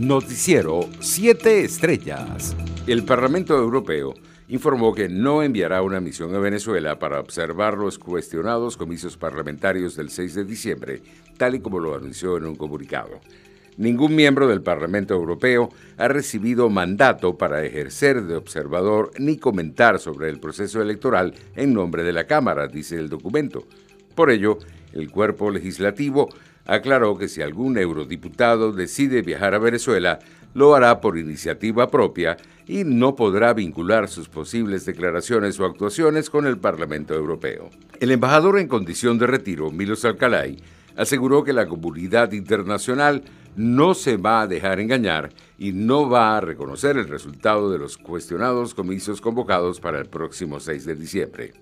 Noticiero 7 Estrellas. El Parlamento Europeo informó que no enviará una misión a Venezuela para observar los cuestionados comicios parlamentarios del 6 de diciembre, tal y como lo anunció en un comunicado. Ningún miembro del Parlamento Europeo ha recibido mandato para ejercer de observador ni comentar sobre el proceso electoral en nombre de la Cámara, dice el documento. Por ello, el cuerpo legislativo aclaró que si algún eurodiputado decide viajar a Venezuela, lo hará por iniciativa propia y no podrá vincular sus posibles declaraciones o actuaciones con el Parlamento Europeo. El embajador en condición de retiro, Milos Alcalay, aseguró que la comunidad internacional no se va a dejar engañar y no va a reconocer el resultado de los cuestionados comicios convocados para el próximo 6 de diciembre.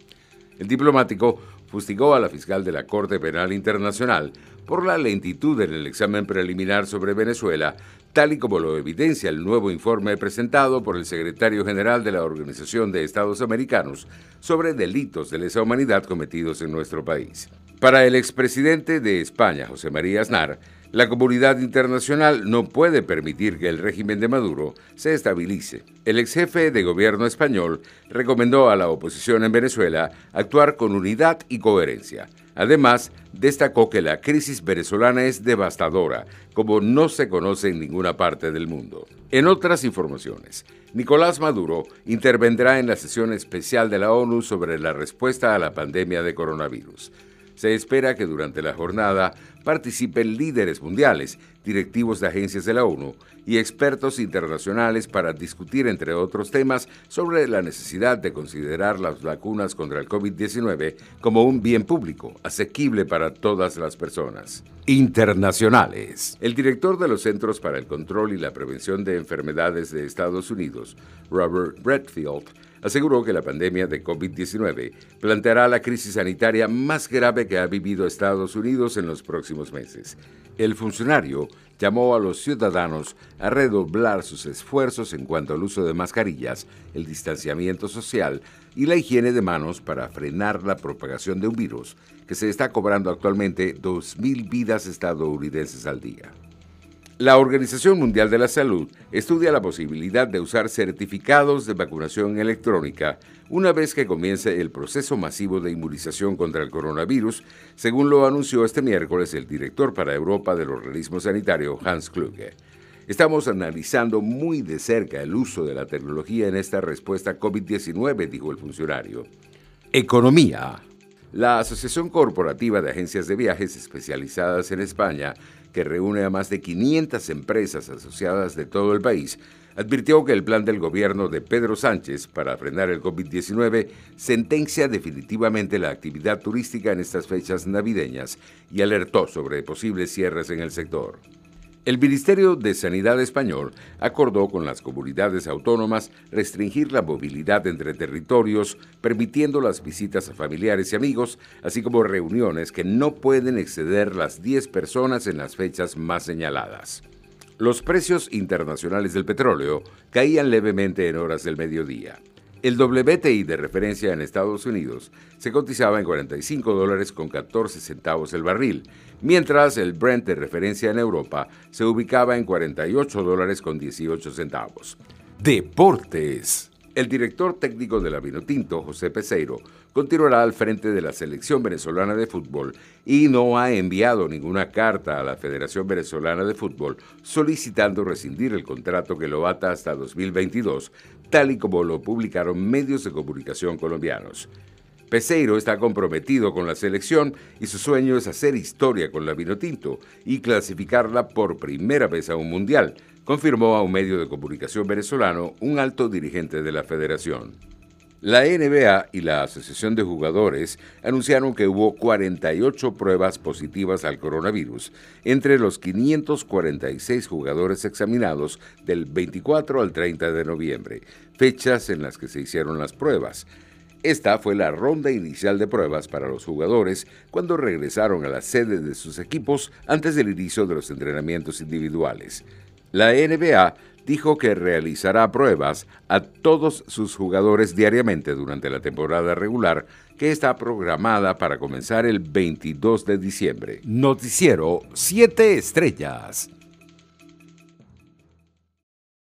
El diplomático fustigó a la fiscal de la Corte Penal Internacional por la lentitud en el examen preliminar sobre Venezuela, tal y como lo evidencia el nuevo informe presentado por el secretario general de la Organización de Estados Americanos sobre delitos de lesa humanidad cometidos en nuestro país. Para el expresidente de España, José María Aznar, la comunidad internacional no puede permitir que el régimen de Maduro se estabilice. El ex jefe de gobierno español recomendó a la oposición en Venezuela actuar con unidad y coherencia. Además, destacó que la crisis venezolana es devastadora, como no se conoce en ninguna parte del mundo. En otras informaciones, Nicolás Maduro intervendrá en la sesión especial de la ONU sobre la respuesta a la pandemia de coronavirus. Se espera que durante la jornada participen líderes mundiales, directivos de agencias de la ONU y expertos internacionales para discutir, entre otros temas, sobre la necesidad de considerar las vacunas contra el COVID-19 como un bien público, asequible para todas las personas. Internacionales. El director de los Centros para el Control y la Prevención de Enfermedades de Estados Unidos, Robert Redfield, aseguró que la pandemia de COVID-19 planteará la crisis sanitaria más grave que ha vivido Estados Unidos en los próximos meses. El funcionario llamó a los ciudadanos a redoblar sus esfuerzos en cuanto al uso de mascarillas, el distanciamiento social y la higiene de manos para frenar la propagación de un virus que se está cobrando actualmente 2.000 vidas estadounidenses al día. La Organización Mundial de la Salud estudia la posibilidad de usar certificados de vacunación electrónica una vez que comience el proceso masivo de inmunización contra el coronavirus, según lo anunció este miércoles el director para Europa del organismo sanitario Hans Kluge. Estamos analizando muy de cerca el uso de la tecnología en esta respuesta COVID-19, dijo el funcionario. Economía. La Asociación Corporativa de Agencias de Viajes Especializadas en España que reúne a más de 500 empresas asociadas de todo el país, advirtió que el plan del gobierno de Pedro Sánchez para frenar el COVID-19 sentencia definitivamente la actividad turística en estas fechas navideñas y alertó sobre posibles cierres en el sector. El Ministerio de Sanidad español acordó con las comunidades autónomas restringir la movilidad entre territorios, permitiendo las visitas a familiares y amigos, así como reuniones que no pueden exceder las 10 personas en las fechas más señaladas. Los precios internacionales del petróleo caían levemente en horas del mediodía. El WTI de referencia en Estados Unidos se cotizaba en 45 dólares con 14 centavos el barril, mientras el Brent de referencia en Europa se ubicaba en 48 dólares con 18 centavos. Deportes. El director técnico de la Vinotinto, José Peseiro, continuará al frente de la selección venezolana de fútbol y no ha enviado ninguna carta a la Federación Venezolana de Fútbol solicitando rescindir el contrato que lo ata hasta 2022, tal y como lo publicaron medios de comunicación colombianos. Peseiro está comprometido con la selección y su sueño es hacer historia con la Vinotinto y clasificarla por primera vez a un mundial, confirmó a un medio de comunicación venezolano un alto dirigente de la federación. La NBA y la Asociación de Jugadores anunciaron que hubo 48 pruebas positivas al coronavirus entre los 546 jugadores examinados del 24 al 30 de noviembre, fechas en las que se hicieron las pruebas. Esta fue la ronda inicial de pruebas para los jugadores cuando regresaron a la sede de sus equipos antes del inicio de los entrenamientos individuales. La NBA dijo que realizará pruebas a todos sus jugadores diariamente durante la temporada regular que está programada para comenzar el 22 de diciembre. Noticiero 7 Estrellas.